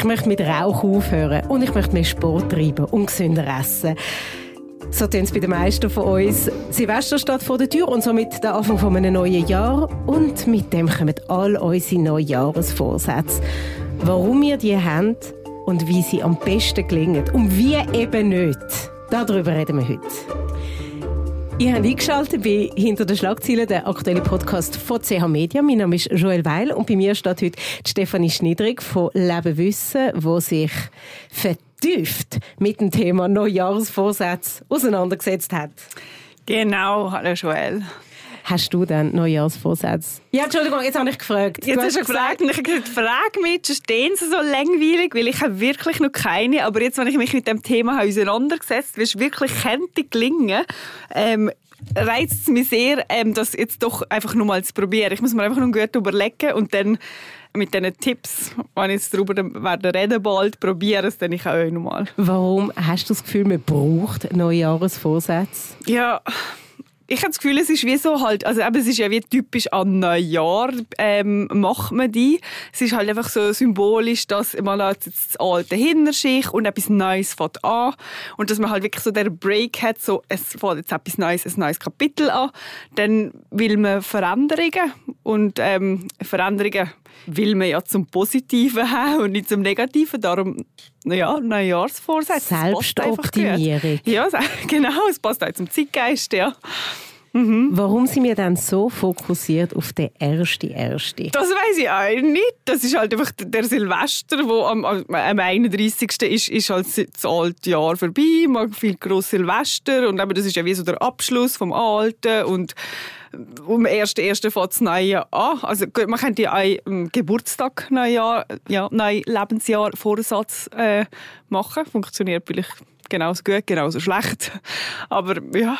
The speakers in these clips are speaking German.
Ich möchte mit Rauch aufhören und ich möchte mehr Sport treiben und gesünder essen. So tun es bei den meisten von uns. Silvester steht vor der Tür und somit der Anfang von einem neuen Jahr. Und mit dem kommen all unsere Neujahresvorsätze. Warum wir die haben und wie sie am besten gelingen und wie eben nicht. Darüber reden wir heute. Ihr habt eingeschaltet bei «Hinter den Schlagzeilen», der aktuelle Podcast von CH Media. Mein Name ist Joel Weil und bei mir steht heute Stefanie Schniedrig von «Leben Wissen», wo sich vertieft mit dem Thema Neujahrsvorsätze auseinandergesetzt hat. Genau, hallo Joel. Hast du denn Neujahrsvorsätze? Ja, Entschuldigung, jetzt habe ich gefragt. Jetzt hast du gefragt und ich habe gesagt, frag mich, stehen sie so langweilig, weil ich habe wirklich noch keine, aber jetzt, wenn ich mich mit dem Thema auseinandergesetzt habe, wie es wirklich könnte gelingen, ähm, reizt es mich sehr, ähm, das jetzt doch einfach nur mal zu probieren. Ich muss mir einfach noch gut überlegen und dann mit diesen Tipps, wenn ich jetzt darüber werde reden bald, probiere es dann ich auch noch mal. Warum hast du das Gefühl, man braucht Neujahrsvorsätze? Ja, ich habe das Gefühl, es ist wie so halt, also eben, es ist ja wie typisch an Neujahr ähm, macht man die. Es ist halt einfach so symbolisch, dass man lässt das Alte hinter sich und etwas Neues fängt an und dass man halt wirklich so der Break hat, so es fängt jetzt etwas Neues, ein neues Kapitel an. Dann will man Veränderungen und ähm, Veränderungen will man ja zum Positiven haben und nicht zum Negativen. Darum, naja, Neujahrsvorsätze. Selbstoptimierung. Ja, genau, es passt auch zum Zeitgeist, ja. Mhm. Warum sind wir dann so fokussiert auf den ersten ersten? Das weiß ich auch nicht. Das ist halt einfach der Silvester, wo am, am 31. ist, ist halt das alte Jahr vorbei. Man viel groß Silvester und eben das ist ja wie so der Abschluss vom Alten und um 1.1. fängt das neue an. Also man könnte ja einen Geburtstag, Neujahr, ja, neuen Lebensjahr Vorsatz äh, machen. Funktioniert vielleicht genauso gut, genauso schlecht. Aber ja.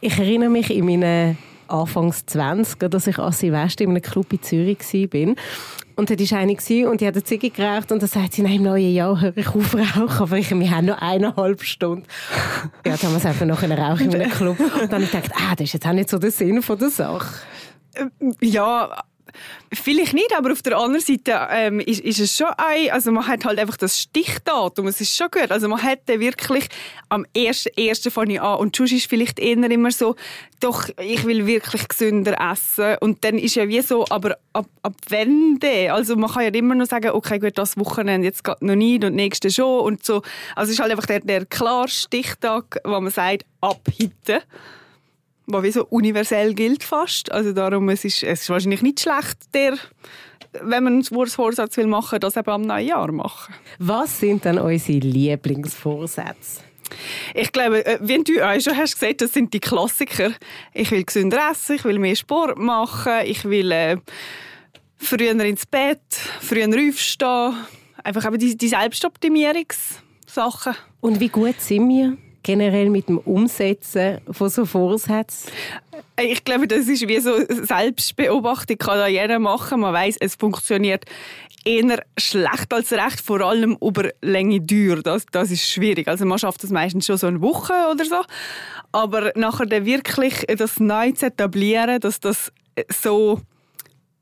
Ich erinnere mich in meinen Anfangs 20, dass ich an Silvester in einem Club in Zürich war. Und dort war eine und die hat eine Ziege geraucht und dann sagt sie, nein, im neuen Jahr höre ich auf rauchen, aber ich, wir haben noch eineinhalb Stunden. Ja, dann haben wir es einfach noch rauchen in einem Club. Und dann habe ich gedacht, ah, das ist jetzt auch nicht so der Sinn von der Sache. Ja, Vielleicht nicht, aber auf der anderen Seite ähm, ist, ist, es schon ein, also man hat halt einfach das Stichdatum, es ist schon gut, also man hätte wirklich am 1.1. fange ich an und sonst ist vielleicht eher immer so, doch, ich will wirklich gesünder essen und dann ist ja wie so, aber ab, ab wann denn? Also man kann ja immer noch sagen, okay, gut, das Wochenende jetzt geht noch nicht und nächste schon und so, also es ist halt einfach der, der klare Stichtag, wo man sagt, ab heute was wie so universell gilt fast. Also darum, es ist, es ist wahrscheinlich nicht schlecht, der, wenn man einen Vorsatz will machen, das eben am neuen Jahr machen. Was sind denn unsere Lieblingsvorsätze? Ich glaube, äh, wie du auch schon hast gesagt, das sind die Klassiker. Ich will gesünder essen, ich will mehr Sport machen, ich will äh, früher ins Bett, früher aufstehen. Einfach eben die, die Selbstoptimierungssachen. Und wie gut sind wir? Generell mit dem Umsetzen von so Vorsätzen? Ich glaube, das ist wie so Selbstbeobachtung, kann da jeder machen. Man weiß, es funktioniert eher schlecht als recht, vor allem über Länge Dauer. Das, das ist schwierig. Also man schafft das meistens schon so eine Woche oder so. Aber nachher dann wirklich das neu zu etablieren, dass das so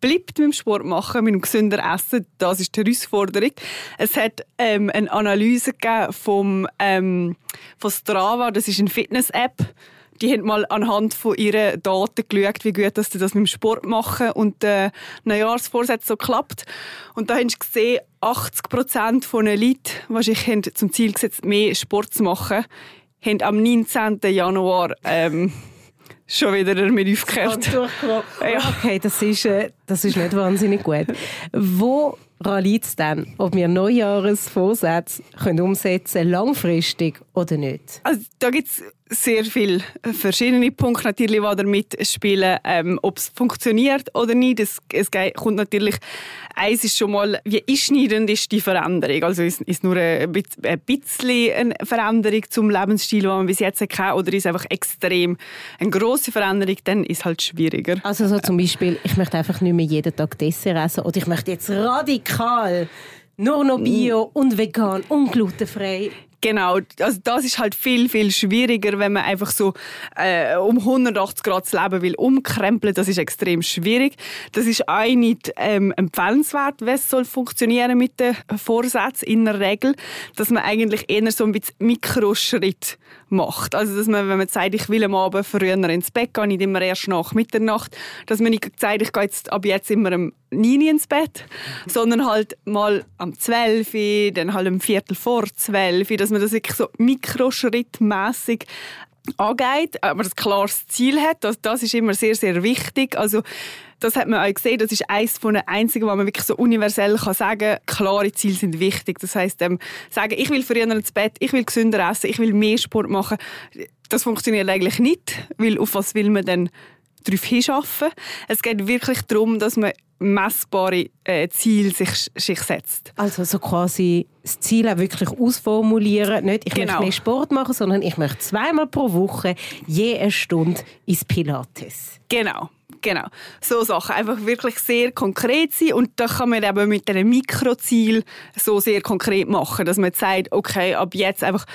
bleibt mit dem Sport machen, mit dem gesünder Essen, das ist die Herausforderung. Es hat ähm, eine Analyse vom, ähm, von Strava, das ist eine Fitness-App. Die haben mal anhand von ihren Daten geschaut, wie gut dass sie das mit dem Sport machen und äh, Neujahrsvorsatz so klappt. Und da haben sie gesehen, 80 Prozent von den Leuten, wahrscheinlich haben zum Ziel gesetzt, mehr Sport zu machen, haben am 19. Januar ähm, schon wieder mit aufgekehrt. Ja. Okay, das ist, äh, das ist nicht wahnsinnig gut. Woran liegt es denn, ob wir Neujahresvorsätze können umsetzen können, langfristig oder nicht? Also, da gibt es sehr viele verschiedene Punkte natürlich, die damit spielen, ähm, ob es funktioniert oder nicht. Es, es kommt natürlich, eins ist schon mal, wie einschneidend ist die Veränderung. Also ist, ist nur ein bisschen eine Veränderung zum Lebensstil, den man bis jetzt hatte, oder ist einfach extrem eine grosse Veränderung, dann ist es halt schwieriger. Also so zum Beispiel, ich möchte einfach nicht mehr jeden Tag Dessert essen oder ich möchte jetzt radikal nur noch Bio und vegan und glutenfrei Genau, also das ist halt viel, viel schwieriger, wenn man einfach so äh, um 180 Grad das Leben will umkrempeln. Das ist extrem schwierig. Das ist auch nicht ähm, empfehlenswert, wie es soll funktionieren mit den Vorsätzen in der Regel, dass man eigentlich eher so ein bisschen Mikroschritt macht. Also dass man, wenn man sagt, ich will am Abend früher ins Bett gehen, nicht immer erst nach Mitternacht, dass man nicht sagt, ich gehe jetzt ab jetzt immer um 9 ins Bett, sondern halt mal am 12, dann halt um Viertel vor 12, dass man das wirklich so mikroschrittmäßig angeht, aber ein klares Ziel hat. Das, das ist immer sehr, sehr wichtig. Also, das hat man auch gesehen, das ist eines von den einzigen, wo man wirklich so universell kann sagen kann, klare Ziele sind wichtig. Das heißt, ähm, sagen, ich will früher ins Bett, ich will gesünder essen, ich will mehr Sport machen, das funktioniert eigentlich nicht, weil auf was will man denn darauf hinschaffen? Es geht wirklich darum, dass man messbare äh, Ziele sich, sich setzt. Also so quasi das Ziel auch wirklich ausformulieren. Nicht, ich genau. möchte mehr Sport machen, sondern ich möchte zweimal pro Woche je eine Stunde ins Pilates. Genau. Genau, so Sachen. Einfach wirklich sehr konkret sein und da kann man eben mit einem Mikroziel so sehr konkret machen, dass man sagt, okay, ab jetzt einfach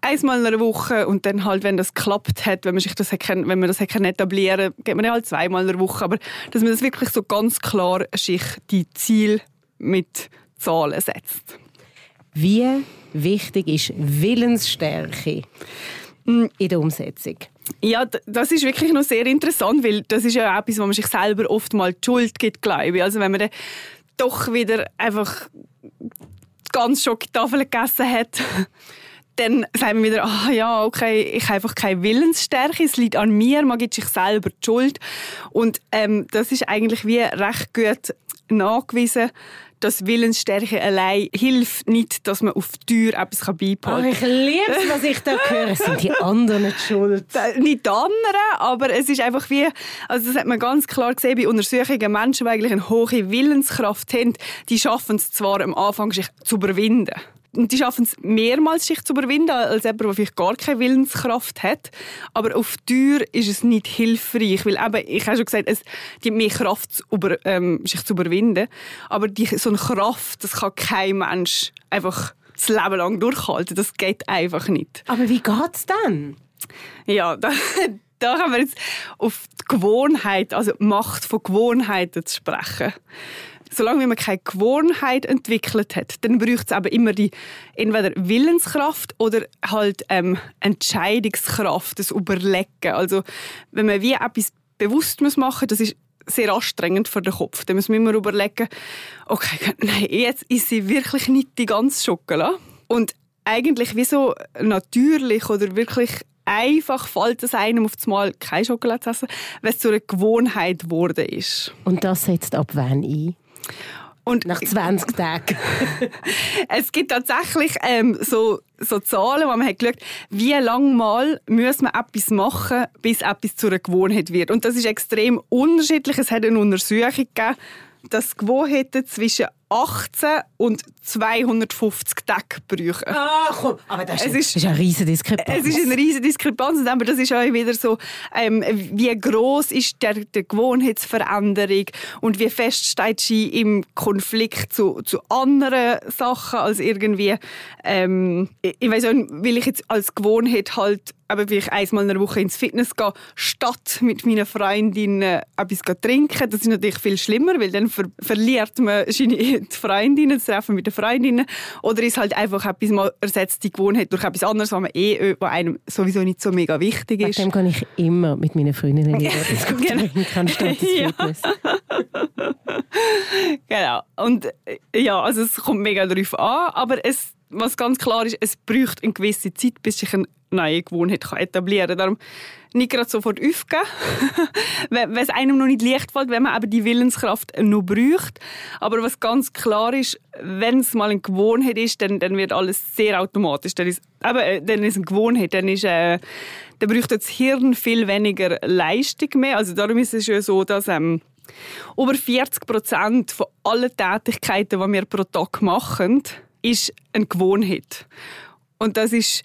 einmal in einer Woche und dann halt, wenn das klappt hat, wenn man sich das wenn man das etablieren kann, geht man halt zweimal in einer Woche. Aber dass man das wirklich so ganz klar sich die Ziel mit Zahlen setzt. Wie wichtig ist Willensstärke in der Umsetzung? Ja, das ist wirklich noch sehr interessant, weil das ist ja etwas, wo man sich selber oft mal die Schuld gibt, glaube ich. Also wenn man dann doch wieder einfach ganz Schokotafel gegessen hat dann sagen wir wieder, ah ja, okay, ich habe einfach keine Willensstärke, es liegt an mir, man gibt sich selber die Schuld. Und ähm, das ist eigentlich wie recht gut nachgewiesen, dass Willensstärke allein hilft nicht, dass man auf die Tür etwas beibehalten kann. Oh, ich liebe es, was ich da höre. Es sind die anderen die schuld. Nicht die anderen, aber es ist einfach wie, also das hat man ganz klar gesehen bei Untersuchungen, Menschen, die eigentlich eine hohe Willenskraft haben, die schaffen es zwar am Anfang, sich zu überwinden. Und die schaffen es mehrmals, sich zu überwinden, als jemand, der vielleicht gar keine Willenskraft hat. Aber auf Tür ist es nicht hilfreich, weil eben, ich habe schon gesagt, es gibt mehr Kraft, über, ähm, sich zu überwinden. Aber die, so eine Kraft, das kann kein Mensch einfach das Leben lang durchhalten. Das geht einfach nicht. Aber wie geht es dann? Ja, da, da haben wir jetzt auf die Gewohnheit, also die Macht von Gewohnheiten zu sprechen solange man keine Gewohnheit entwickelt hat, dann braucht es aber immer die entweder Willenskraft oder halt ähm, Entscheidungskraft, das Überlegen. Also wenn man wie etwas bewusst muss machen, das ist sehr anstrengend für den Kopf. Dann muss man immer überlegen, okay, nein, jetzt ist sie wirklich nicht die ganze Schokolade. Und eigentlich wie so natürlich oder wirklich einfach fällt es einem auf das Mal Schokolade zu essen, wenn es zu einer Gewohnheit geworden ist. Und das setzt ab wann ein? Und Nach 20 Tagen. es gibt tatsächlich ähm, so, so Zahlen, wo man hat geschaut, wie lange mal muss man etwas machen, bis etwas zu einer Gewohnheit wird. Und das ist extrem unterschiedlich. Es hat eine Untersuchung gegeben, dass Gewohnheiten zwischen 18 und 250 Tage brauchen. Ah, komm, aber das ist, es ist, ist eine riesige Diskrepanz. Es ist eine riesige Diskrepanz, aber das ist auch wieder so, ähm, wie groß ist der, der Gewohnheitsveränderung und wie fest steht sie im Konflikt zu, zu anderen Sachen als irgendwie, ähm, ich weiß auch, will ich jetzt als Gewohnheit halt aber wie ich einmal in der Woche ins Fitness gehe, statt mit meinen Freundinnen etwas zu trinken. Das ist natürlich viel schlimmer, weil dann ver verliert man die Freundinnen, das Treffen mit den Freundinnen. Oder ist halt einfach etwas mal ersetzt die Gewohnheit durch etwas anderes, was, man eh, was einem sowieso nicht so mega wichtig ist. Dem kann ich immer mit meinen Freundinnen ins genau. trinken, statt ins Fitness. genau. Und ja, also es kommt mega darauf an, aber es was ganz klar ist, es braucht eine gewisse Zeit, bis sich eine neue Gewohnheit etablieren kann. Darum nicht gerade sofort aufgeben, wenn es einem noch nicht leicht fällt, wenn man aber die Willenskraft noch braucht. Aber was ganz klar ist, wenn es mal eine Gewohnheit ist, dann, dann wird alles sehr automatisch. Dann ist, aber, äh, dann ist eine Gewohnheit, dann, ist, äh, dann braucht das Hirn viel weniger Leistung mehr. Also darum ist es ja so, dass... Ähm, über 40 Prozent von allen Tätigkeiten, die wir pro Tag machen, ist eine Gewohnheit. Und das ist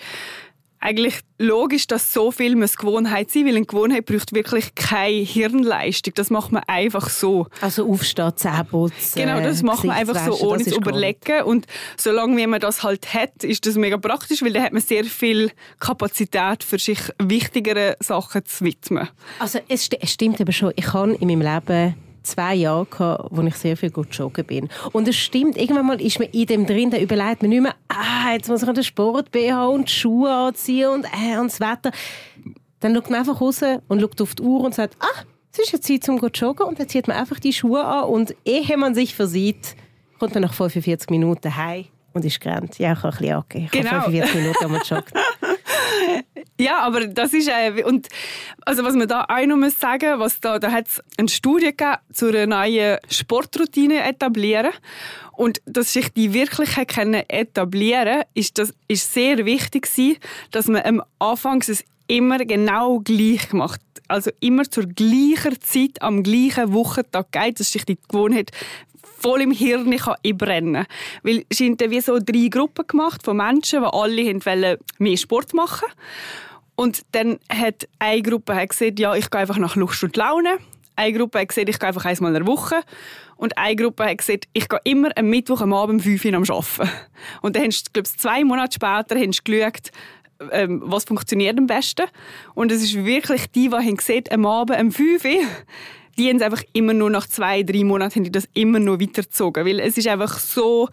eigentlich logisch, dass so viel muss Gewohnheit sein, weil eine Gewohnheit braucht wirklich keine Hirnleistung. Das macht man einfach so. Also aufstehen, Zähne putzen, Genau, das macht man einfach so, ohne zu überlegen. Und solange wie man das halt hat, ist das mega praktisch, weil dann hat man sehr viel Kapazität für sich wichtigere Sachen zu widmen. Also es, st es stimmt eben schon. Ich habe in meinem Leben zwei Jahre gehabt, wo ich sehr viel gut joggen bin. Und es stimmt, irgendwann mal ist man in dem drin, da überlegt man nicht mehr, ah, jetzt muss ich den Sport BH und die Schuhe anziehen und, äh, und das Wetter. Dann schaut man einfach raus und schaut auf die Uhr und sagt, ah, es ist jetzt Zeit zum zu joggen und dann zieht man einfach die Schuhe an und ehe man sich versieht, kommt man nach 45 Minuten heim und ist gerannt. Ja, ich habe ein bisschen angegeben. Ich genau. habe 45 Minuten am joggen. Ja, aber das ist äh, und also was man da auch noch muss sagen, was da da hat es eine Studie gegeben zu einer neuen Sportroutine etablieren und dass sich die wirklich können etablieren, ist das ist sehr wichtig gewesen, dass man am Anfang es immer genau gleich macht. Also immer zur gleichen Zeit am gleichen Wochentag geht, dass sich die Gewohnheit voll im Hirn kann einbrennen Weil es sind wie so drei Gruppen gemacht von Menschen, die alle wollen mehr Sport machen Und dann hat eine Gruppe gesagt, ja, ich gehe einfach nach Lust und Laune. Eine Gruppe hat gesagt, ich gehe einfach einmal in der Woche. Und eine Gruppe hat gesagt, ich gehe immer am Mittwoch am Abend um 5 Uhr am Arbeiten. Und dann haben sie, glaube ich, zwei Monate später haben sie geschaut, ähm, was funktioniert am besten. Und es ist wirklich die, die haben gesehen, am Abend um 5 Uhr die haben es einfach immer nur nach zwei, drei Monaten haben die das immer nur weitergezogen. Weil es ist einfach so,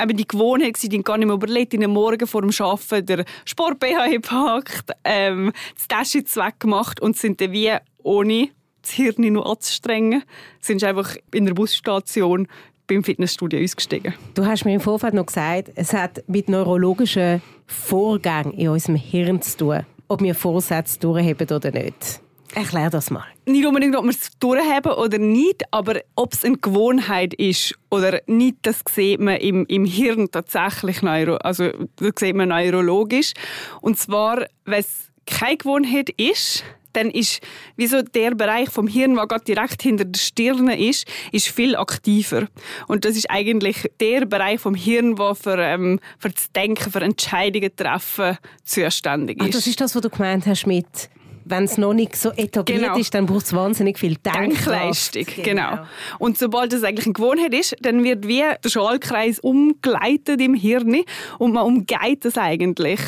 eben die Gewohnheit die gar nicht mehr überlegt, in den Morgen vor dem Arbeiten der Sport BH gepackt, ähm, das Taschen weggemacht und sind dann wie ohne das Hirn nur anzustrengen, sind einfach in der Busstation beim Fitnessstudio ausgestiegen. Du hast mir im Vorfeld noch gesagt, es hat mit neurologischen Vorgängen in unserem Hirn zu tun, ob wir Vorsätze durchheben oder nicht. Erklär das mal. Nicht unbedingt, ob wir es durchhaben oder nicht, aber ob es eine Gewohnheit ist oder nicht, das sieht man im, im Hirn tatsächlich, neuro, also das sieht man neurologisch. Und zwar, wenn es keine Gewohnheit ist, dann ist wie so der Bereich vom Hirn, der gerade direkt hinter der Stirn ist, ist viel aktiver. Und das ist eigentlich der Bereich vom Hirn, der für, ähm, für das Denken, für Entscheidungen treffen zuständig ist. Ach, das ist das, was du gemeint hast mit wenn es noch nicht so etabliert genau. ist, dann braucht es wahnsinnig viel Denkleistung. Genau. genau. Und sobald es eigentlich eine Gewohnheit ist, dann wird wie der Schaltkreis umgeleitet im Hirn und man umgeht das eigentlich.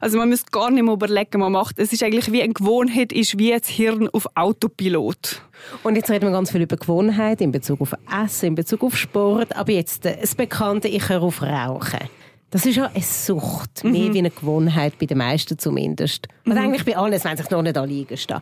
Also man muss gar nicht mehr überlegen, man macht. Es ist eigentlich wie eine Gewohnheit, ist wie das Hirn auf Autopilot. Und jetzt reden wir ganz viel über Gewohnheit in Bezug auf Essen, in Bezug auf Sport, aber jetzt das Bekannte, ich höre auf Rauchen. Das ist ja eine Sucht, mhm. mehr wie eine Gewohnheit, bei den meisten zumindest. Und mhm. eigentlich bei allen, wenn sich noch nicht anliegen stehen.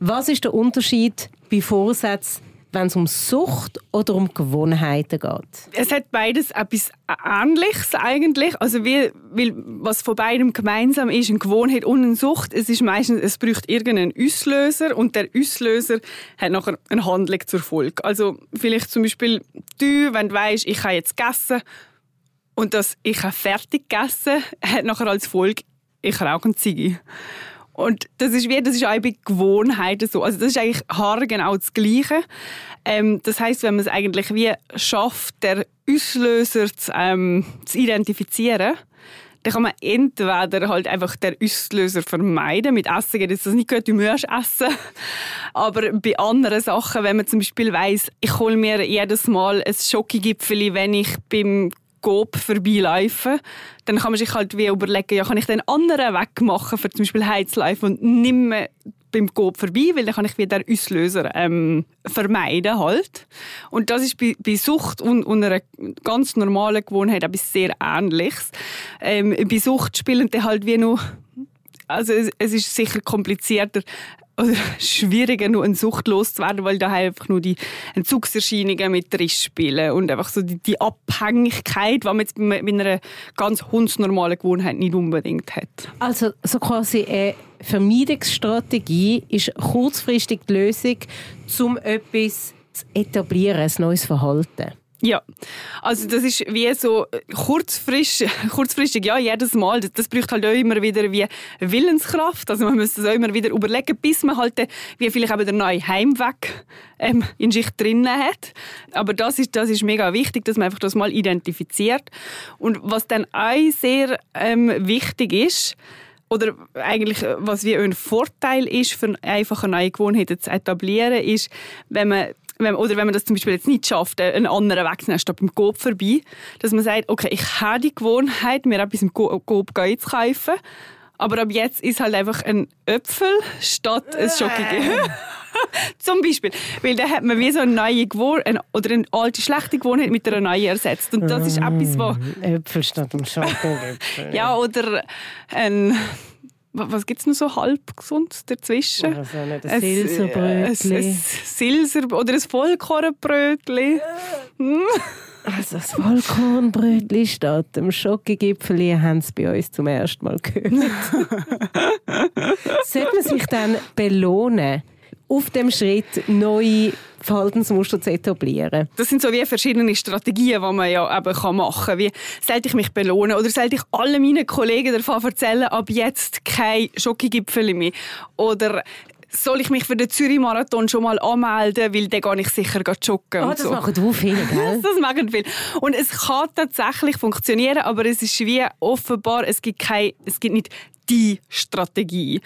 Was ist der Unterschied bei Vorsätzen, wenn es um Sucht oder um Gewohnheiten geht? Es hat beides etwas Ähnliches eigentlich. Also wie, weil was von beidem gemeinsam ist, eine Gewohnheit und eine Sucht, es ist meistens, es braucht irgendeinen Auslöser und der Auslöser hat nachher eine Handlung zur Folge. Also vielleicht zum Beispiel du, wenn du weißt, ich habe jetzt gegessen und das «Ich habe fertig gegessen» hat nachher als Folge «Ich rauche eine Ziege». Und das ist wie, das ist auch bei Gewohnheiten so. Also das ist eigentlich haargenau das Gleiche. Ähm, das heißt, wenn man es eigentlich wie schafft, der Auslöser zu, ähm, zu identifizieren, dann kann man entweder halt einfach den Auslöser vermeiden. Mit Essen geht es nicht gut, du musst essen. Aber bei anderen Sachen, wenn man zum Beispiel weiss, ich hole mir jedes Mal ein Schokogipfeli, wenn ich beim Coop vorbeilaufen, dann kann man sich halt wie überlegen, ja, kann ich den anderen Weg machen für zum Beispiel Heizlife und nicht mehr beim Coop vorbei, weil dann kann ich wieder den Auslöser ähm, vermeiden halt. Und das ist bei, bei Sucht und, und einer ganz normalen Gewohnheit etwas sehr Ähnliches. Ähm, bei Sucht spielen dann halt wie noch also es, es, ist sicher komplizierter schwieriger, nur eine Sucht loszuwerden, weil da einfach nur die Entzugserscheinungen mit drin spielen und einfach so die, die Abhängigkeit, die man jetzt bei einer ganz hundsnormalen Gewohnheit nicht unbedingt hat. Also so quasi eine Vermeidungsstrategie ist kurzfristig die Lösung, um etwas zu etablieren, ein neues Verhalten. Ja, also das ist wie so kurzfristig, kurzfristig ja, jedes Mal. Das, das braucht halt auch immer wieder wie Willenskraft. Also man muss das auch immer wieder überlegen, bis man halt wie vielleicht eben der neue Heimweg ähm, in sich drinnen hat. Aber das ist, das ist mega wichtig, dass man einfach das mal identifiziert. Und was dann auch sehr ähm, wichtig ist, oder eigentlich was wie ein Vorteil ist, für einfache neue Gewohnheiten zu etablieren, ist, wenn man wenn, oder wenn man das zum Beispiel jetzt nicht schafft, äh, einen anderen Weg zu nehmen, statt beim Coop vorbei, dass man sagt, okay, ich habe die Gewohnheit, mir etwas im Coop zu kaufen, aber ab jetzt ist halt einfach ein Äpfel statt ein Schoki. Zum Beispiel. Weil dann hat man wie so eine neue Gewohnheit oder eine alte, schlechte Gewohnheit mit einer neuen ersetzt. Und das ist etwas, was... Äpfel statt dem Schoko. ja, oder ein was gibt es noch so halb gesund dazwischen? Also nicht ein Silserbrötchen. Ein, ein Silser oder ein Vollkornbrötchen. Also das Vollkornbrötchen statt dem Schokogipfel haben sie bei uns zum ersten Mal gehört. Sollte man sich dann belohnen? auf dem Schritt neue Verhaltensmuster zu etablieren. Das sind so wie verschiedene Strategien, die man ja eben machen kann. Wie sollte ich mich belohnen oder sollte ich allen meinen Kollegen davon erzählen, ab jetzt kein Schokogipfel mehr? Oder soll ich mich für den Zürich-Marathon schon mal anmelden, weil dann gehe ich sicher joggen. Oh, das so. machen du viele, gell? das machen viele. Und es kann tatsächlich funktionieren, aber es ist wie offenbar, es gibt, kein, es gibt nicht die Strategie.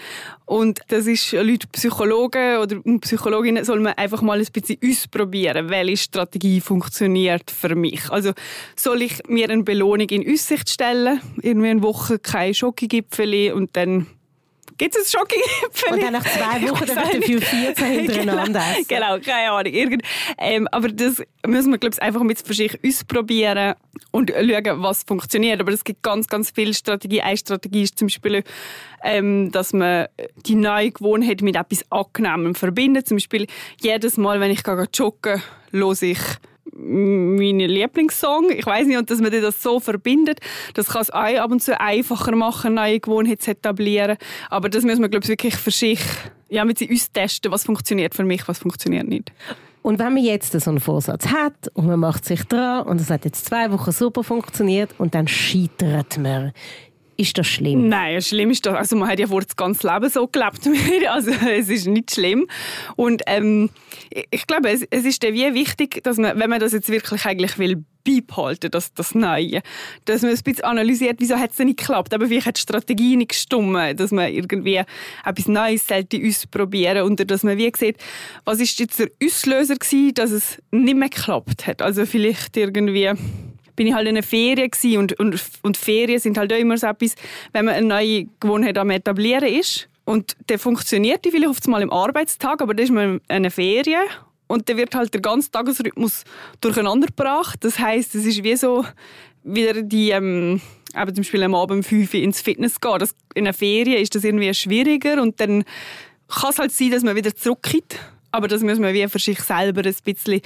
Und das ist Leute, Psychologen oder Psychologinnen, soll man einfach mal ein bisschen ausprobieren, welche Strategie funktioniert für mich. Also soll ich mir eine Belohnung in Aussicht stellen, irgendwie eine Woche kein Schokogipfel und dann Gibt es ein Schokogipfel? Und dann nach zwei Wochen dann dafür 14 hintereinander essen. Genau, keine Ahnung. Irgend, ähm, aber das müssen wir, glaube ich, einfach mit für sich ausprobieren und schauen, was funktioniert. Aber es gibt ganz, ganz viele Strategien. Eine Strategie ist zum Beispiel, ähm, dass man die neue Gewohnheit mit etwas Angenehmem verbindet. Zum Beispiel jedes Mal, wenn ich joggen gehe, höre ich mein Lieblingssong. Ich weiß nicht, und dass man das so verbindet, das kann es auch ab und zu einfacher machen, neue Gewohnheiten zu etablieren. Aber das müssen wir, glaube ich, wirklich für sich, ja, mit uns testen, was funktioniert für mich, was funktioniert nicht. Und wenn man jetzt so einen Vorsatz hat und man macht sich dran und es hat jetzt zwei Wochen super funktioniert und dann scheitert man, ist das schlimm? Nein, schlimm ist das. Also man hat ja vor das ganze Leben so gelebt. also es ist nicht schlimm. Und ähm, ich glaube, es, es ist wie wichtig, dass man, wenn man das jetzt wirklich eigentlich will beibehalten, das, das Neue, dass man ein bisschen analysiert, wieso hat es nicht geklappt. Aber vielleicht hat die Strategie nicht gestimmt, dass man irgendwie etwas Neues sollte ausprobieren und dass man wie sieht, was ist jetzt der Auslöser gewesen, dass es nicht mehr geklappt hat. Also vielleicht irgendwie bin ich halt in einer Ferien und, und, und Ferien sind halt auch immer so etwas, wenn man eine neue Gewohnheit am etablieren ist und der funktioniert die vielleicht mal im Arbeitstag, aber dann ist man in einer Ferien und dann wird halt der ganze Tagesrhythmus durcheinander gebracht. Das heißt, es ist wie so wieder die ähm, eben zum Beispiel am Abend um 5 Uhr ins Fitness gehen. Das, in einer Ferien ist das irgendwie schwieriger und dann kann es halt sein, dass man wieder zurückkommt. Aber das muss man wie für sich selber ein bisschen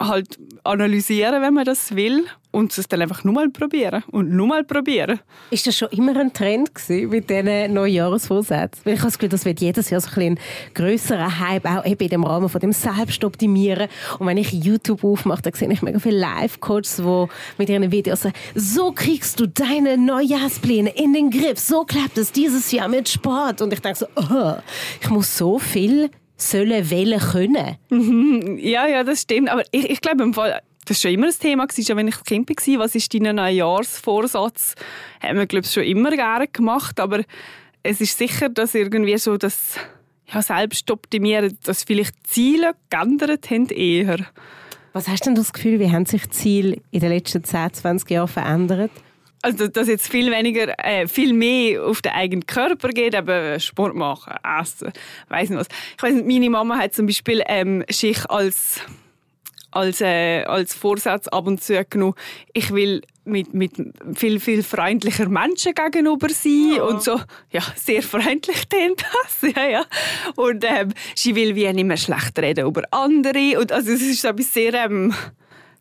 halt analysieren, wenn man das will und es dann einfach nur mal probieren und nur mal probieren. Ist das schon immer ein Trend gewesen mit diesen Neujahrsvorsätzen? Weil ich habe das Gefühl, das wird jedes Jahr so ein, ein grösserer Hype, auch eben in dem Rahmen von dem Selbstoptimieren. Und wenn ich YouTube aufmache, dann sehe ich mega viele Live-Coaches, die mit ihren Videos sagen, so kriegst du deine Neujahrspläne in den Griff, so klappt es dieses Jahr mit Sport. Und ich denke so, oh, ich muss so viel sollen, wollen, können. Mhm. Ja, ja, das stimmt. Aber ich, ich glaube, im Fall, das war schon immer ein Thema, schon wenn ich Kind war. Was ist dein Neujahrsvorsatz? Haben wir, glaube ich, schon immer gerne gemacht. Aber es ist sicher, dass irgendwie so das ja, Selbstoptimieren, dass vielleicht Ziele geändert haben eher. Was hast denn das Gefühl, wie haben sich die Ziele in den letzten 10, 20 Jahren verändert? Also, dass jetzt viel weniger, äh, viel mehr auf den eigenen Körper geht, eben Sport machen, essen, weiß nicht was. Ich weiß nicht, meine Mama hat zum Beispiel ähm, sich als als, äh, als Vorsatz ab und zu genommen, ich will mit, mit viel, viel freundlicher Menschen gegenüber sein ja. und so, ja, sehr freundlich tönt das, ja, ja. Und ähm, sie will wie nicht mehr schlecht reden über andere und also es ist etwas sehr, ähm,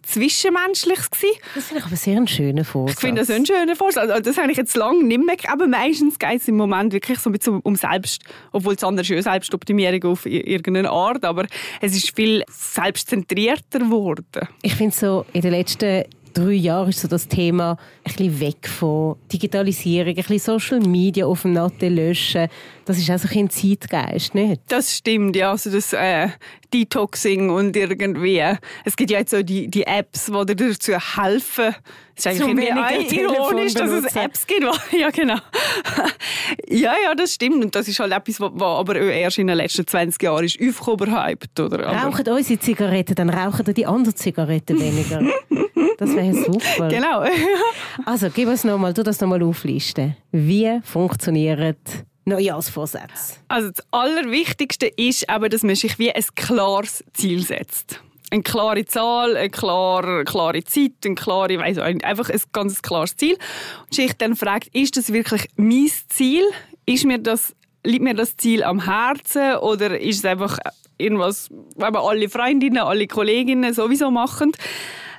Zwischenmenschliches gewesen. Das finde ich aber sehr ein schöner Vorsatz. Ich finde das ein schöner Vorsatz. Also das habe ich jetzt lange nicht mehr. Aber meistens geht es im Moment wirklich so ein um Selbst, obwohl es anders ist, Selbstoptimierung auf irgendeine Art, aber es ist viel selbstzentrierter geworden. Ich finde so in den letzten drei Jahren ist so das Thema ein bisschen weg von Digitalisierung, ein bisschen Social Media auf dem Natte löschen. Das ist auch so ein Zeitgeist, nicht? Das stimmt, ja. Also das äh, Detoxing und irgendwie. Es gibt ja jetzt so die, die Apps, die dir dazu helfen, Es ist eigentlich irgendwie ironisch, dass es Apps gibt. ja, genau. ja, ja, das stimmt. Und das ist halt etwas, was aber erst in den letzten 20 Jahren ist aufgehypt. Oder? Rauchen unsere Zigaretten, dann rauchen die anderen Zigaretten weniger. das wäre super. Genau. also, gib uns nochmal, du das nochmal auflisten. Wie funktioniert Neujahrsvorsätze? Also das Allerwichtigste ist aber, dass man sich wie ein klares Ziel setzt eine klare Zahl, eine klare, klare Zeit, eine klare, weiss auch, einfach ein ganz klares Ziel. Und sich dann fragt, ist das wirklich mein Ziel? Ist mir das, liegt mir das Ziel am Herzen oder ist es einfach irgendwas, was alle Freundinnen, alle Kolleginnen sowieso machen?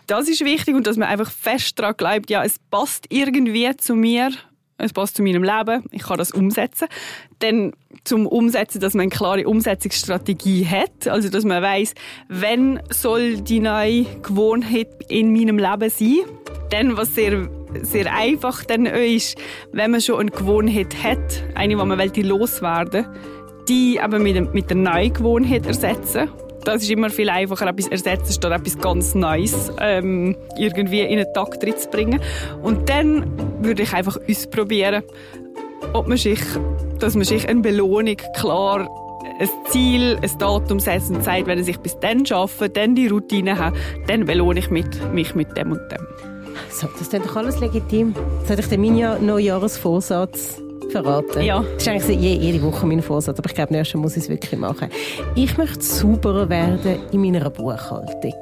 Das ist wichtig und dass man einfach fest daran glaubt, ja, es passt irgendwie zu mir es passt zu meinem Leben, ich kann das umsetzen. Dann zum Umsetzen, dass man eine klare Umsetzungsstrategie hat, also dass man weiß, wenn soll die neue Gewohnheit in meinem Leben sein. Dann, was sehr, sehr einfach dann ist, wenn man schon eine Gewohnheit hat, eine, die man will, loswerden die aber mit, mit der neuen Gewohnheit ersetzen das ist immer viel einfacher, etwas ersetzen, statt etwas ganz Neues ähm, irgendwie in einen Takt zu bringen. Und dann würde ich einfach ausprobieren, ob man sich, dass man sich eine Belohnung klar ein Ziel, ein Datum setzt und sagt, wenn ich bis dann schaffe, dann die Routine habe, dann belohne ich mit, mich mit dem und dem. So, das ist doch alles legitim. Das hat ich den meinen Neujahrsvorsatz verraten. Ja. Das ist eigentlich jede Woche mein Vorsatz, aber ich glaube, nächstes muss ich es wirklich machen. Ich möchte sauberer werden in meiner Buchhaltung.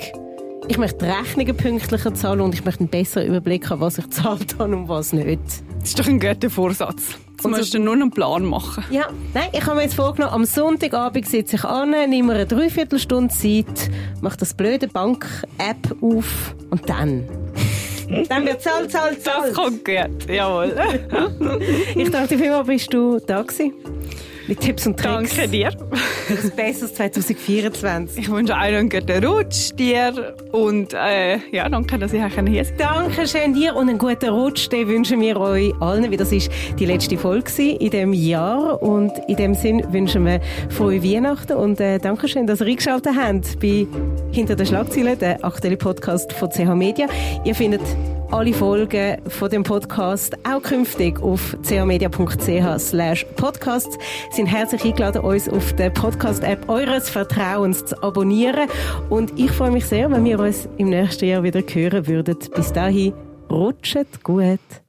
Ich möchte Rechnungen pünktlicher zahlen und ich möchte einen besseren Überblick haben, was ich zahlt habe und was nicht. Das ist doch ein guter Vorsatz. Du musst du nur einen Plan machen. Ja, nein, ich habe mir jetzt vorgenommen, am Sonntagabend sitze ich an, nehme eine Dreiviertelstunde Zeit, mache das blöde Bank-App auf und dann dann wird Zahl, Zahl, Zahl. Das kommt gut, jawohl. ich dachte, wie bist du da gewesen? Mit Tipps und Tricks. Danke dir. Das Besseres 2024. Ich wünsche auch einen guten Rutsch dir und äh, ja, danke, dass ich hier sein Danke schön dir und einen guten Rutsch. Den wünschen wir euch allen, wie das ist die letzte Folge in diesem Jahr und in dem Sinn wünschen wir frohe Weihnachten und äh, danke schön, dass ihr eingeschaltet habt bei Hinter den Schlagzeilen, der aktuelle Podcast von CH Media. Ihr findet alle Folgen von dem Podcast auch künftig auf chmedia.ch slash podcasts. sind herzlich eingeladen, uns auf der Podcast-App eures Vertrauens zu abonnieren. Und ich freue mich sehr, wenn wir uns im nächsten Jahr wieder hören würden. Bis dahin, rutscht gut.